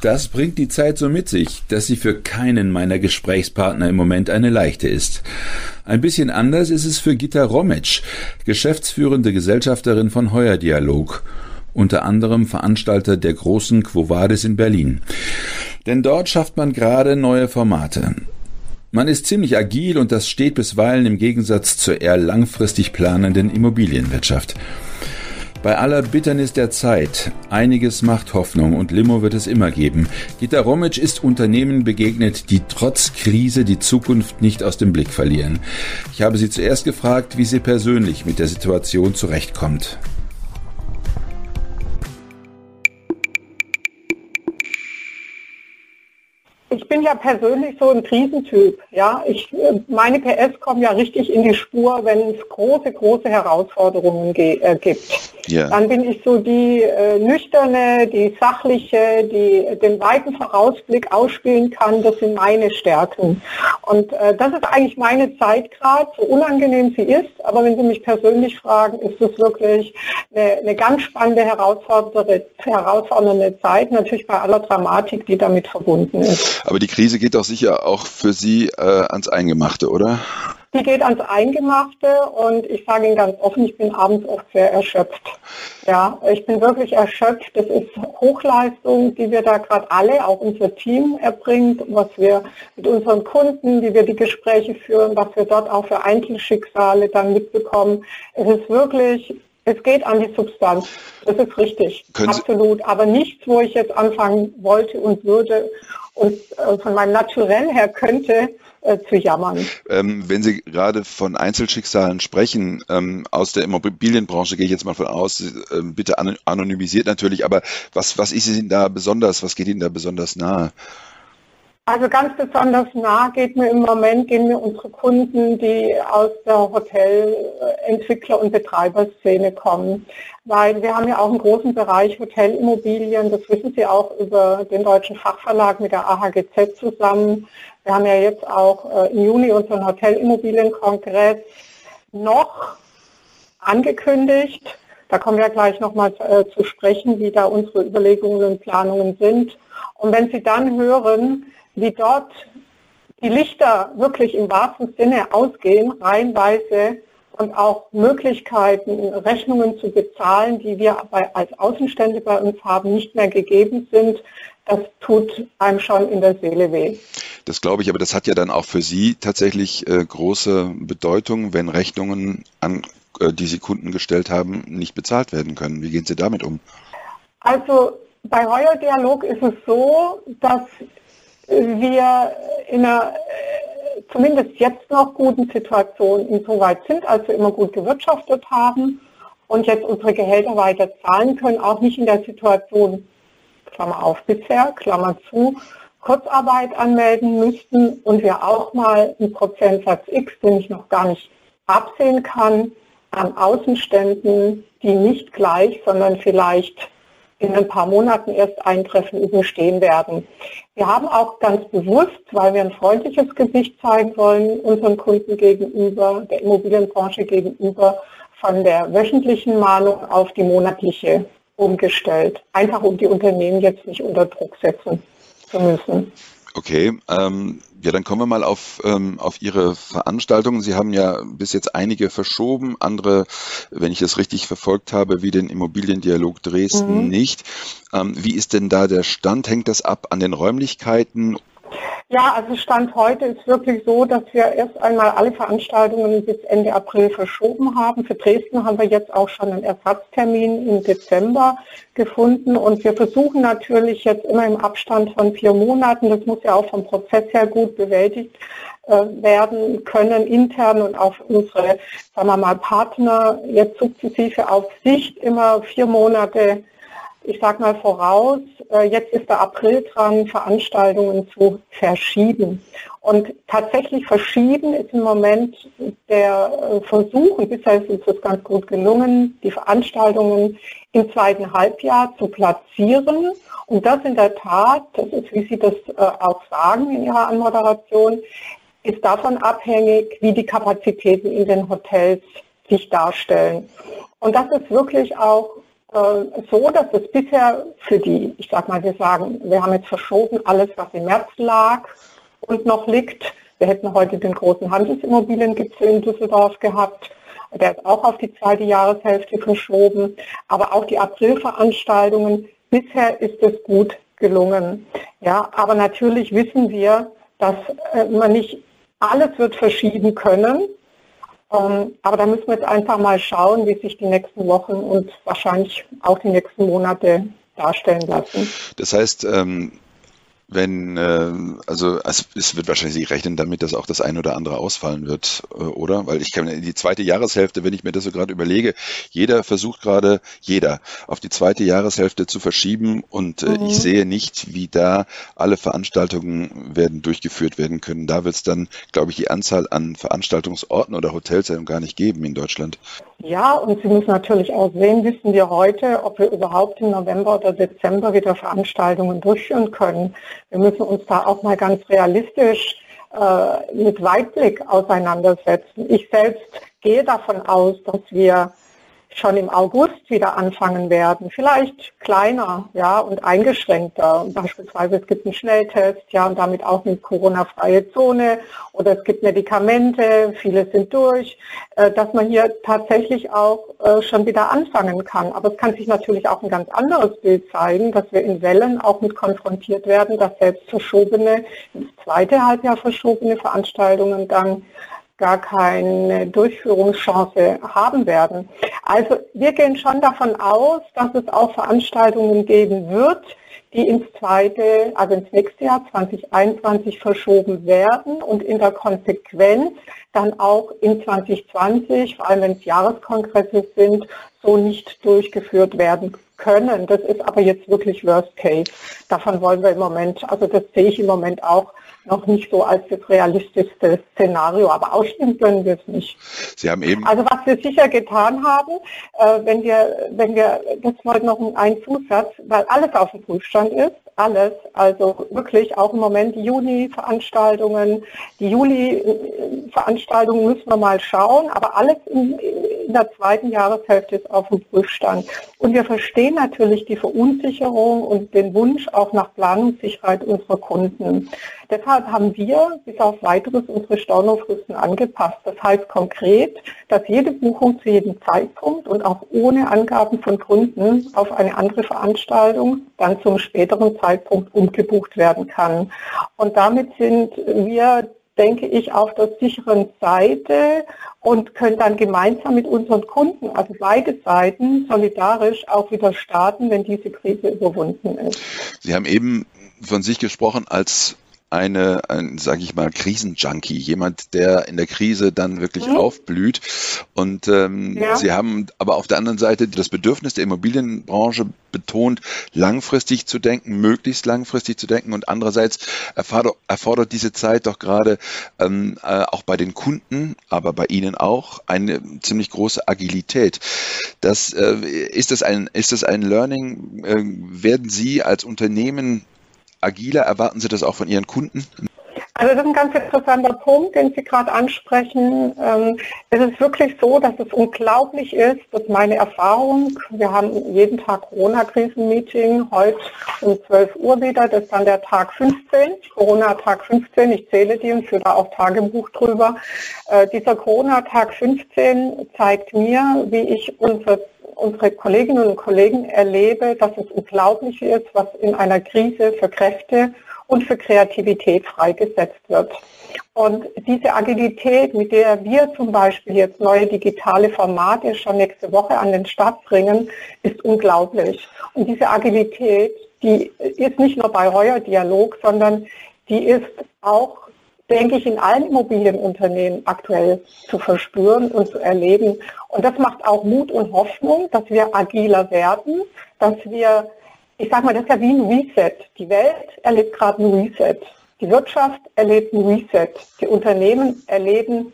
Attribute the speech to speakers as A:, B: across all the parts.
A: Das bringt die Zeit so mit sich, dass sie für keinen meiner Gesprächspartner im Moment eine leichte ist. Ein bisschen anders ist es für Gitta Rometsch, geschäftsführende Gesellschafterin von Heuer Dialog, unter anderem Veranstalter der großen Quo Vadis in Berlin. Denn dort schafft man gerade neue Formate. Man ist ziemlich agil und das steht bisweilen im Gegensatz zur eher langfristig planenden Immobilienwirtschaft. Bei aller Bitternis der Zeit, einiges macht Hoffnung und Limo wird es immer geben. Gita Romic ist Unternehmen begegnet, die trotz Krise die Zukunft nicht aus dem Blick verlieren. Ich habe sie zuerst gefragt, wie sie persönlich mit der Situation zurechtkommt.
B: Bin ja persönlich so ein Krisentyp. Ja, ich, meine PS kommen ja richtig in die Spur, wenn es große, große Herausforderungen äh, gibt. Ja. Dann bin ich so die äh, nüchterne, die sachliche, die den weiten Vorausblick ausspielen kann. Das sind meine Stärken. Und äh, das ist eigentlich meine Zeit gerade, so unangenehm sie ist. Aber wenn Sie mich persönlich fragen, ist es wirklich eine, eine ganz spannende, herausfordernde, herausfordernde Zeit. Natürlich bei aller Dramatik, die damit verbunden ist.
A: Aber die Krise geht doch sicher auch für Sie äh, ans Eingemachte, oder?
B: Die geht ans Eingemachte und ich sage Ihnen ganz offen, ich bin abends oft sehr erschöpft. Ja, ich bin wirklich erschöpft. Das ist Hochleistung, die wir da gerade alle, auch unser Team erbringt, was wir mit unseren Kunden, wie wir die Gespräche führen, was wir dort auch für Einzelschicksale dann mitbekommen. Es ist wirklich es geht an die Substanz. Das ist richtig. Können absolut. Aber nichts, wo ich jetzt anfangen wollte und würde und äh, von meinem Naturell her könnte, äh, zu jammern.
A: Ähm, wenn Sie gerade von Einzelschicksalen sprechen, ähm, aus der Immobilienbranche gehe ich jetzt mal von aus, äh, bitte anonymisiert natürlich, aber was, was ist Ihnen da besonders, was geht Ihnen da besonders nahe?
B: Also ganz besonders nah geht mir im Moment, gehen mir unsere Kunden, die aus der Hotelentwickler- und Betreiberszene kommen. Weil wir haben ja auch einen großen Bereich Hotelimmobilien, das wissen Sie auch über den deutschen Fachverlag mit der AHGZ zusammen. Wir haben ja jetzt auch äh, im Juni unseren Hotelimmobilienkongress noch angekündigt. Da kommen wir gleich nochmal äh, zu sprechen, wie da unsere Überlegungen und Planungen sind. Und wenn Sie dann hören, wie dort die Lichter wirklich im wahrsten Sinne ausgehen, reihenweise und auch Möglichkeiten, Rechnungen zu bezahlen, die wir als Außenstände bei uns haben, nicht mehr gegeben sind, das tut einem schon in der Seele weh.
A: Das glaube ich, aber das hat ja dann auch für Sie tatsächlich äh, große Bedeutung, wenn Rechnungen an, äh, die Sie Kunden gestellt haben, nicht bezahlt werden können. Wie gehen Sie damit um?
B: Also bei Heuer Dialog ist es so, dass wir in einer äh, zumindest jetzt noch guten Situation insoweit sind, als wir immer gut gewirtschaftet haben und jetzt unsere Gehälter weiter zahlen können, auch nicht in der Situation, Klammer auf bisher, Klammer zu, Kurzarbeit anmelden müssten und wir auch mal einen Prozentsatz X, den ich noch gar nicht absehen kann, an Außenständen, die nicht gleich, sondern vielleicht in ein paar Monaten erst eintreffen, überstehen werden. Wir haben auch ganz bewusst, weil wir ein freundliches Gesicht zeigen wollen, unseren Kunden gegenüber, der Immobilienbranche gegenüber, von der wöchentlichen Mahnung auf die monatliche umgestellt. Einfach um die Unternehmen jetzt nicht unter Druck setzen zu müssen.
A: Okay, ähm, ja, dann kommen wir mal auf, ähm, auf Ihre Veranstaltungen. Sie haben ja bis jetzt einige verschoben, andere, wenn ich es richtig verfolgt habe, wie den Immobiliendialog Dresden mhm. nicht. Ähm, wie ist denn da der Stand? Hängt das ab an den Räumlichkeiten
B: ja, also Stand heute ist wirklich so, dass wir erst einmal alle Veranstaltungen bis Ende April verschoben haben. Für Dresden haben wir jetzt auch schon einen Ersatztermin im Dezember gefunden und wir versuchen natürlich jetzt immer im Abstand von vier Monaten, das muss ja auch vom Prozess her gut bewältigt äh, werden können, intern und auch unsere, sagen wir mal, Partner jetzt sukzessive auf Sicht immer vier Monate ich sag mal voraus, äh, jetzt ist der April dran, Veranstaltungen zu verschieben. Und tatsächlich verschieben ist im Moment der äh, Versuch, und bisher ist uns das ganz gut gelungen, die Veranstaltungen im zweiten Halbjahr zu platzieren. Und das in der Tat, das ist, wie Sie das äh, auch sagen in Ihrer Anmoderation, ist davon abhängig, wie die Kapazitäten in den Hotels sich darstellen. Und das ist wirklich auch so, dass es bisher für die, ich sag mal, wir sagen, wir haben jetzt verschoben alles, was im März lag und noch liegt. Wir hätten heute den großen Handelsimmobiliengipfel in Düsseldorf gehabt. Der ist auch auf die zweite Jahreshälfte verschoben. Aber auch die Aprilveranstaltungen, bisher ist es gut gelungen. Ja, aber natürlich wissen wir, dass äh, man nicht alles wird verschieben können. Ähm, aber da müssen wir jetzt einfach mal schauen, wie sich die nächsten Wochen und wahrscheinlich auch die nächsten Monate darstellen lassen.
A: Das heißt, ähm, wenn, äh, also es, wird wahrscheinlich Sie rechnen damit, dass auch das eine oder andere ausfallen wird, äh, oder? Weil ich kann die zweite Jahreshälfte, wenn ich mir das so gerade überlege, jeder versucht gerade, jeder auf die zweite Jahreshälfte zu verschieben und äh, mhm. ich sehe nicht, wie da alle Veranstaltungen werden durchgeführt werden können. Da wird es dann, glaube ich, die Anzahl an Veranstaltungsorten oder Hotels gar nicht geben in Deutschland.
B: Ja, und Sie müssen natürlich auch sehen, wissen wir heute, ob wir überhaupt im November oder Dezember wieder Veranstaltungen durchführen können. Wir müssen uns da auch mal ganz realistisch äh, mit Weitblick auseinandersetzen. Ich selbst gehe davon aus, dass wir schon im August wieder anfangen werden. Vielleicht kleiner, ja, und eingeschränkter. Beispielsweise es gibt einen Schnelltest, ja, und damit auch eine Corona-freie Zone oder es gibt Medikamente, viele sind durch, äh, dass man hier tatsächlich auch äh, schon wieder anfangen kann. Aber es kann sich natürlich auch ein ganz anderes Bild zeigen, dass wir in Wellen auch mit konfrontiert werden, dass selbst verschobene, ins zweite Halbjahr verschobene Veranstaltungen dann gar keine Durchführungschance haben werden. Also wir gehen schon davon aus, dass es auch Veranstaltungen geben wird, die ins zweite, also ins nächste Jahr 2021 verschoben werden und in der Konsequenz dann auch in 2020, vor allem wenn es Jahreskongresse sind, so nicht durchgeführt werden können. Das ist aber jetzt wirklich Worst Case. Davon wollen wir im Moment, also das sehe ich im Moment auch noch nicht so als das realistischste Szenario, aber ausschließen können wir es nicht.
A: Sie haben eben.
B: Also was wir sicher getan haben, äh, wenn wir, wenn wir, das wollte noch ein Zusatz, weil alles auf dem Prüfstand ist, alles, also wirklich auch im Moment die Juni-Veranstaltungen, die Juli-Veranstaltungen müssen wir mal schauen, aber alles in, in der zweiten Jahreshälfte ist auf dem Prüfstand. Und wir verstehen natürlich die Verunsicherung und den Wunsch auch nach Planungssicherheit unserer Kunden. Deshalb haben wir bis auf weiteres unsere Stornofristen angepasst. Das heißt konkret, dass jede Buchung zu jedem Zeitpunkt und auch ohne Angaben von Gründen auf eine andere Veranstaltung dann zum späteren Zeitpunkt umgebucht werden kann. Und damit sind wir denke ich, auf der sicheren Seite und können dann gemeinsam mit unseren Kunden, also beide Seiten, solidarisch auch wieder starten, wenn diese Krise überwunden ist.
A: Sie haben eben von sich gesprochen als eine, ein, sage ich mal, Krisenjunkie, jemand, der in der Krise dann wirklich mhm. aufblüht. Und ähm, ja. Sie haben aber auf der anderen Seite das Bedürfnis der Immobilienbranche betont, langfristig zu denken, möglichst langfristig zu denken. Und andererseits erfordert, erfordert diese Zeit doch gerade ähm, äh, auch bei den Kunden, aber bei Ihnen auch eine ziemlich große Agilität. Das äh, ist das ein ist das ein Learning? Äh, werden Sie als Unternehmen agiler? Erwarten Sie das auch von Ihren Kunden?
B: Also das ist ein ganz interessanter Punkt, den Sie gerade ansprechen. Ähm, es ist wirklich so, dass es unglaublich ist, dass meine Erfahrung, wir haben jeden Tag Corona-Krisen-Meeting, heute um 12 Uhr wieder, das ist dann der Tag 15, Corona-Tag 15, ich zähle die und führe da auch Tagebuch drüber. Äh, dieser Corona-Tag 15 zeigt mir, wie ich unsere unsere Kolleginnen und Kollegen erlebe, dass es unglaublich ist, was in einer Krise für Kräfte und für Kreativität freigesetzt wird. Und diese Agilität, mit der wir zum Beispiel jetzt neue digitale Formate schon nächste Woche an den Start bringen, ist unglaublich. Und diese Agilität, die ist nicht nur bei Heuer Dialog, sondern die ist auch denke ich, in allen Immobilienunternehmen aktuell zu verspüren und zu erleben. Und das macht auch Mut und Hoffnung, dass wir agiler werden, dass wir, ich sage mal, das ist ja wie ein Reset. Die Welt erlebt gerade ein Reset. Die Wirtschaft erlebt ein Reset. Die Unternehmen erleben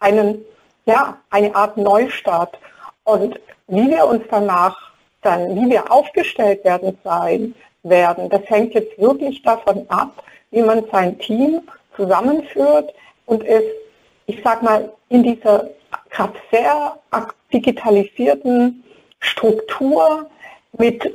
B: einen, ja, eine Art Neustart. Und wie wir uns danach dann, wie wir aufgestellt werden sein werden, das hängt jetzt wirklich davon ab, wie man sein Team zusammenführt und es, ich sag mal, in dieser gerade sehr digitalisierten Struktur mit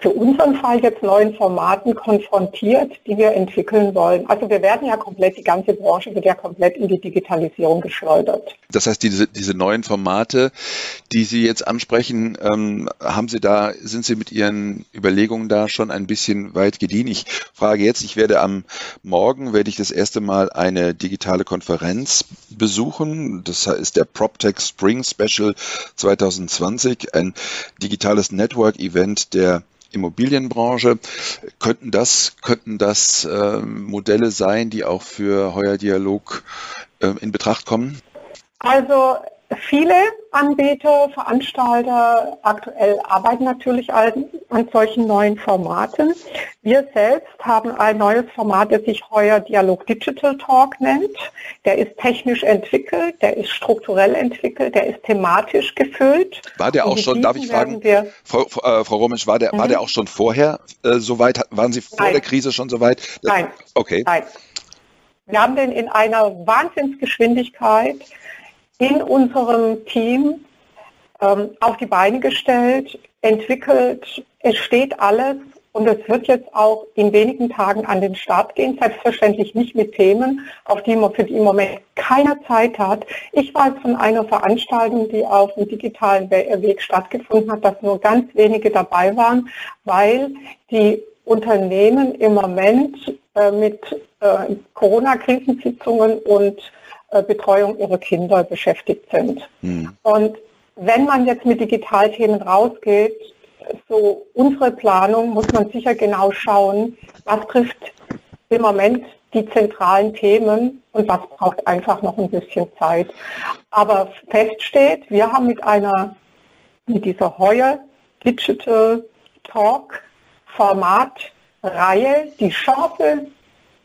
B: für unseren Fall jetzt neuen Formaten konfrontiert, die wir entwickeln wollen. Also wir werden ja komplett, die ganze Branche wird ja komplett in die Digitalisierung geschleudert.
A: Das heißt, diese, diese neuen Formate, die Sie jetzt ansprechen, ähm, haben Sie da, sind Sie mit Ihren Überlegungen da schon ein bisschen weit gediehen? Ich frage jetzt, ich werde am Morgen, werde ich das erste Mal eine digitale Konferenz besuchen. Das ist der PropTech Spring Special 2020, ein digitales Network-Event der Immobilienbranche. Könnten das, könnten das äh, Modelle sein, die auch für Heuer Dialog äh, in Betracht kommen?
B: Also Viele Anbieter, Veranstalter aktuell arbeiten natürlich an, an, solchen neuen Formaten. Wir selbst haben ein neues Format, das sich heuer Dialog Digital Talk nennt. Der ist technisch entwickelt, der ist strukturell entwickelt, der ist thematisch gefüllt.
A: War der auch schon, darf ich fragen, Frau, äh, Frau Romisch, war der, mhm. war der auch schon vorher äh, soweit? Waren Sie vor Nein. der Krise schon soweit?
B: Nein. Okay. Nein. Wir haben den in einer Wahnsinnsgeschwindigkeit in unserem Team ähm, auf die Beine gestellt, entwickelt. Es steht alles und es wird jetzt auch in wenigen Tagen an den Start gehen. Selbstverständlich nicht mit Themen, auf die man für die im Moment keiner Zeit hat. Ich weiß von einer Veranstaltung, die auf dem digitalen Weg stattgefunden hat, dass nur ganz wenige dabei waren, weil die Unternehmen im Moment äh, mit äh, Corona-Krisensitzungen und äh, Betreuung ihrer Kinder beschäftigt sind. Mhm. Und wenn man jetzt mit Digitalthemen rausgeht, so unsere Planung, muss man sicher genau schauen, was trifft im Moment die zentralen Themen und was braucht einfach noch ein bisschen Zeit. Aber fest steht, wir haben mit einer, mit dieser Heuer Digital Talk Formatreihe die Chance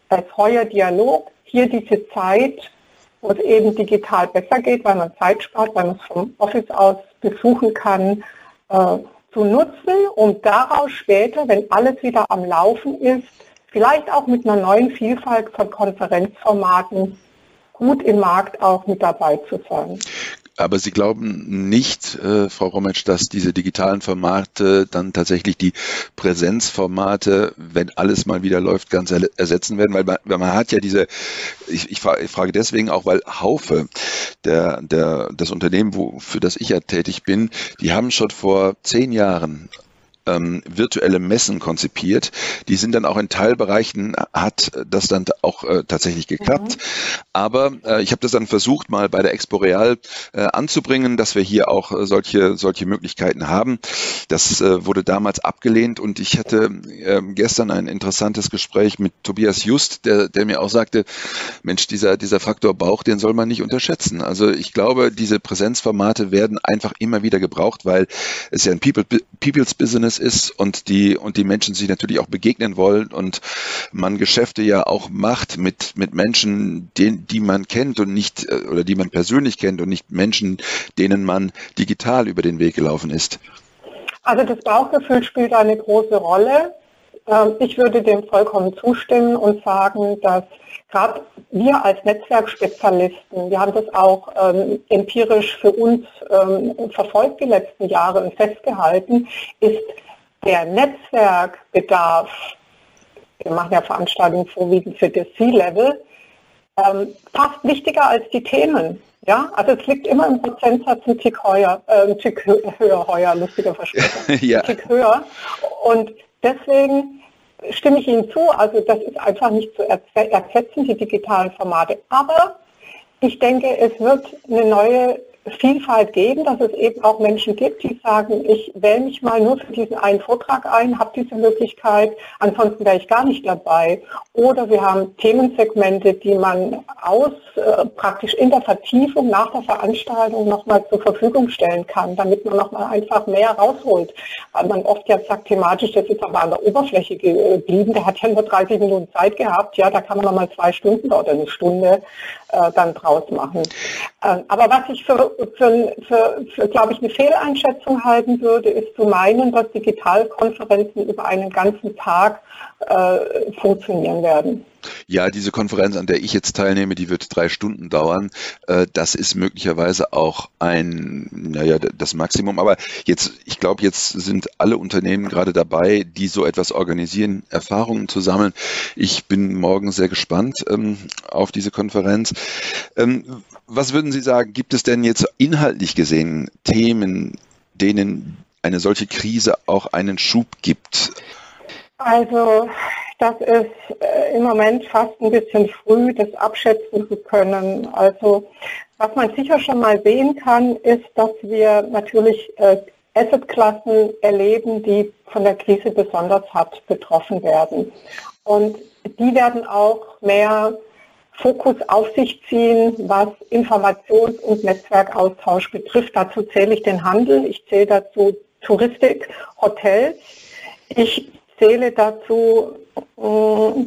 B: als Heuer Dialog hier diese Zeit wo es eben digital besser geht, weil man Zeit spart, weil man es vom Office aus besuchen kann, äh, zu nutzen, um daraus später, wenn alles wieder am Laufen ist, vielleicht auch mit einer neuen Vielfalt von Konferenzformaten gut im Markt auch mit dabei zu sein.
A: Aber Sie glauben nicht, äh, Frau Rometsch, dass diese digitalen Formate dann tatsächlich die Präsenzformate, wenn alles mal wieder läuft, ganz ersetzen werden? Weil man, weil man hat ja diese, ich, ich, frage deswegen auch, weil Haufe, der, der, das Unternehmen, wo, für das ich ja tätig bin, die haben schon vor zehn Jahren ähm, virtuelle Messen konzipiert. Die sind dann auch in Teilbereichen, hat das dann auch äh, tatsächlich geklappt. Mhm. Aber äh, ich habe das dann versucht, mal bei der Expo Real äh, anzubringen, dass wir hier auch äh, solche, solche Möglichkeiten haben. Das äh, wurde damals abgelehnt und ich hatte äh, gestern ein interessantes Gespräch mit Tobias Just, der, der mir auch sagte, Mensch, dieser, dieser Faktor Bauch, den soll man nicht unterschätzen. Also ich glaube, diese Präsenzformate werden einfach immer wieder gebraucht, weil es ja ein People, People's Business Business ist und die, und die Menschen sich natürlich auch begegnen wollen und man Geschäfte ja auch macht mit, mit Menschen, die, die man kennt und nicht, äh, oder die man persönlich kennt und nicht Menschen, denen man digital über den Weg gelaufen ist.
B: Also das Bauchgefühl spielt eine große Rolle. Ähm, ich würde dem vollkommen zustimmen und sagen, dass gerade wir als Netzwerkspezialisten, wir haben das auch ähm, empirisch für uns ähm, verfolgt die letzten Jahre und festgehalten, ist der Netzwerkbedarf, wir machen ja Veranstaltungen vorwiegend für das C-Level, ähm, fast wichtiger als die Themen. Ja, also es liegt immer im Prozentsatz ein Tick höher, äh, ein Tick höher, heuer, lustiger Versprecher, ja. ein Tick höher. Und deswegen stimme ich Ihnen zu, also das ist einfach nicht zu ersetzen, die digitalen Formate. Aber ich denke, es wird eine neue Vielfalt geben, dass es eben auch Menschen gibt, die sagen, ich wähle mich mal nur für diesen einen Vortrag ein, habe diese Möglichkeit, ansonsten wäre ich gar nicht dabei. Oder wir haben Themensegmente, die man aus äh, praktisch in der Vertiefung nach der Veranstaltung nochmal zur Verfügung stellen kann, damit man nochmal einfach mehr rausholt. Weil man oft ja sagt, thematisch, das ist aber an der Oberfläche geblieben, der hat ja nur 30 Minuten Zeit gehabt, ja, da kann man nochmal zwei Stunden oder eine Stunde äh, dann draus machen. Äh, aber was ich für, für, für, für glaube ich, eine Fehleinschätzung halten würde, ist zu meinen, dass Digitalkonferenzen über einen ganzen Tag äh, funktionieren werden.
A: Ja, diese Konferenz, an der ich jetzt teilnehme, die wird drei Stunden dauern. Äh, das ist möglicherweise auch ein, naja, das Maximum. Aber jetzt, ich glaube, jetzt sind alle Unternehmen gerade dabei, die so etwas organisieren, Erfahrungen zu sammeln. Ich bin morgen sehr gespannt ähm, auf diese Konferenz. Ähm, was würden Sie sagen, gibt es denn jetzt inhaltlich gesehen Themen, denen eine solche Krise auch einen Schub gibt?
B: Also das ist äh, im Moment fast ein bisschen früh, das abschätzen zu können. Also was man sicher schon mal sehen kann, ist, dass wir natürlich äh, Assetklassen erleben, die von der Krise besonders hart betroffen werden. Und die werden auch mehr Fokus auf sich ziehen, was Informations- und Netzwerkaustausch betrifft. Dazu zähle ich den Handel, ich zähle dazu Touristik, Hotels. Ich zähle dazu äh,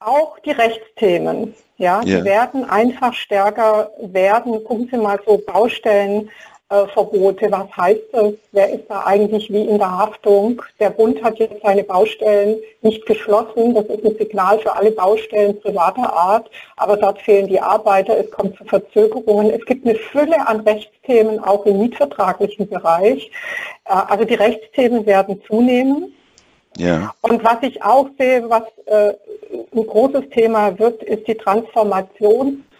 B: auch die Rechtsthemen. Ja, yeah. die werden einfach stärker werden. Gucken Sie mal so Baustellenverbote. Was heißt das? Wer ist da eigentlich wie in der Haftung? Der Bund hat jetzt seine Baustellen nicht geschlossen. Das ist ein Signal für alle Baustellen privater Art. Aber dort fehlen die Arbeiter. Es kommt zu Verzögerungen. Es gibt eine Fülle an Rechtsthemen auch im mietvertraglichen Bereich. Äh, also die Rechtsthemen werden zunehmen. Ja. Und was ich auch sehe, was äh, ein großes Thema wird, ist die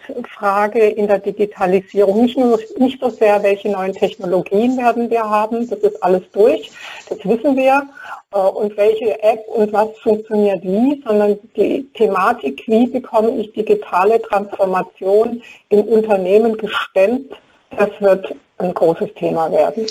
B: Transformationsfrage in der Digitalisierung. Nicht, nur, nicht so sehr, welche neuen Technologien werden wir haben, das ist alles durch, das wissen wir, äh, und welche App und was funktioniert wie, sondern die Thematik, wie bekomme ich digitale Transformation im Unternehmen gestemmt, das wird ein großes Thema werden.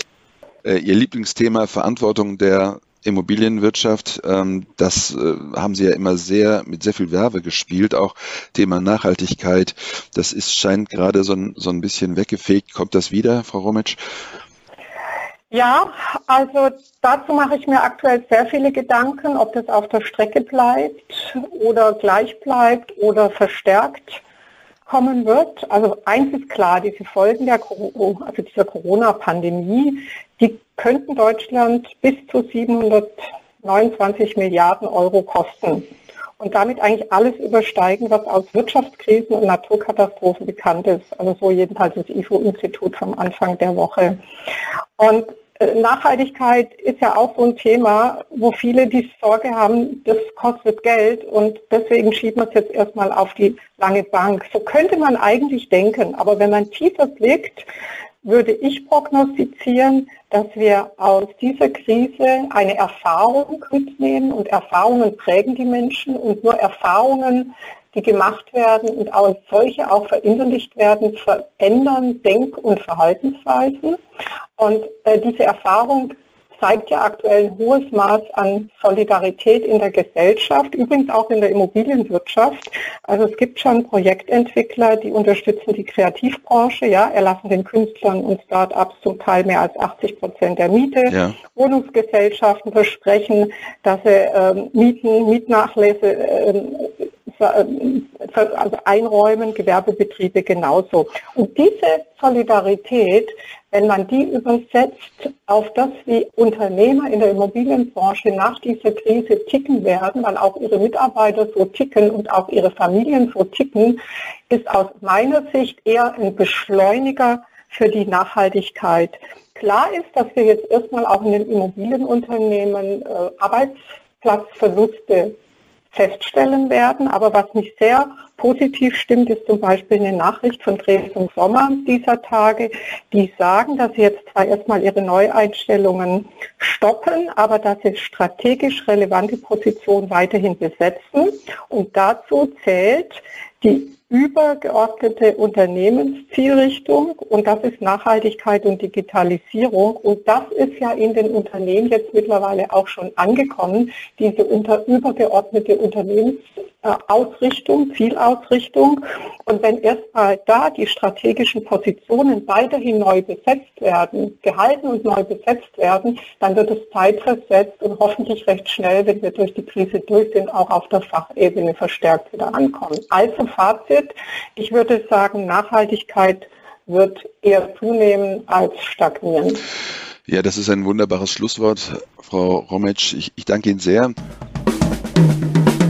A: Äh, Ihr Lieblingsthema Verantwortung der Immobilienwirtschaft, ähm, das äh, haben Sie ja immer sehr mit sehr viel Werbe gespielt, auch Thema Nachhaltigkeit. Das ist scheint gerade so ein, so ein bisschen weggefegt. Kommt das wieder, Frau Rometsch?
B: Ja, also dazu mache ich mir aktuell sehr viele Gedanken, ob das auf der Strecke bleibt oder gleich bleibt oder verstärkt kommen wird. Also eins ist klar, diese Folgen der, also dieser Corona-Pandemie, die könnten Deutschland bis zu 729 Milliarden Euro kosten und damit eigentlich alles übersteigen, was aus Wirtschaftskrisen und Naturkatastrophen bekannt ist. Also so jedenfalls das IFO-Institut vom Anfang der Woche. Und Nachhaltigkeit ist ja auch so ein Thema, wo viele die Sorge haben, das kostet Geld und deswegen schiebt man es jetzt erstmal auf die lange Bank. So könnte man eigentlich denken, aber wenn man tiefer blickt, würde ich prognostizieren, dass wir aus dieser Krise eine Erfahrung mitnehmen und Erfahrungen prägen die Menschen und nur Erfahrungen, die gemacht werden und als solche auch verinnerlicht werden, verändern Denk- und Verhaltensweisen. Und äh, diese Erfahrung zeigt ja aktuell ein hohes Maß an Solidarität in der Gesellschaft, übrigens auch in der Immobilienwirtschaft. Also es gibt schon Projektentwickler, die unterstützen die Kreativbranche, ja, erlassen den Künstlern und Start-ups zum Teil mehr als 80 Prozent der Miete. Ja. Wohnungsgesellschaften versprechen, dass sie ähm, Mieten, Mietnachlässe ähm, also einräumen, Gewerbebetriebe genauso. Und diese Solidarität, wenn man die übersetzt auf das, wie Unternehmer in der Immobilienbranche nach dieser Krise ticken werden, weil auch ihre Mitarbeiter so ticken und auch ihre Familien so ticken, ist aus meiner Sicht eher ein Beschleuniger für die Nachhaltigkeit. Klar ist, dass wir jetzt erstmal auch in den Immobilienunternehmen äh, Arbeitsplatzverluste feststellen werden. Aber was mich sehr positiv stimmt, ist zum Beispiel eine Nachricht von Dresden Sommer dieser Tage, die sagen, dass sie jetzt zwar erstmal ihre Neueinstellungen stoppen, aber dass sie strategisch relevante Positionen weiterhin besetzen. Und dazu zählt die übergeordnete Unternehmenszielrichtung und das ist Nachhaltigkeit und Digitalisierung. Und das ist ja in den Unternehmen jetzt mittlerweile auch schon angekommen, diese unter, übergeordnete Unternehmensausrichtung, Zielausrichtung und wenn erstmal da die strategischen Positionen weiterhin neu besetzt werden, gehalten und neu besetzt werden, dann wird es Zeitreset und hoffentlich recht schnell, wenn wir durch die Krise durch sind, auch auf der Fachebene verstärkt wieder ankommen. Also Fazit, ich würde sagen, Nachhaltigkeit wird eher zunehmen als stagnieren.
A: Ja, das ist ein wunderbares Schlusswort, Frau Rometsch. Ich, ich danke Ihnen sehr.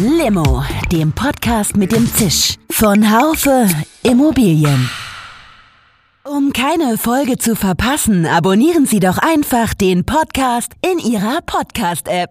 C: Limo, dem Podcast mit dem Zisch von Haufe Immobilien. Um keine Folge zu verpassen, abonnieren Sie doch einfach den Podcast in Ihrer Podcast-App.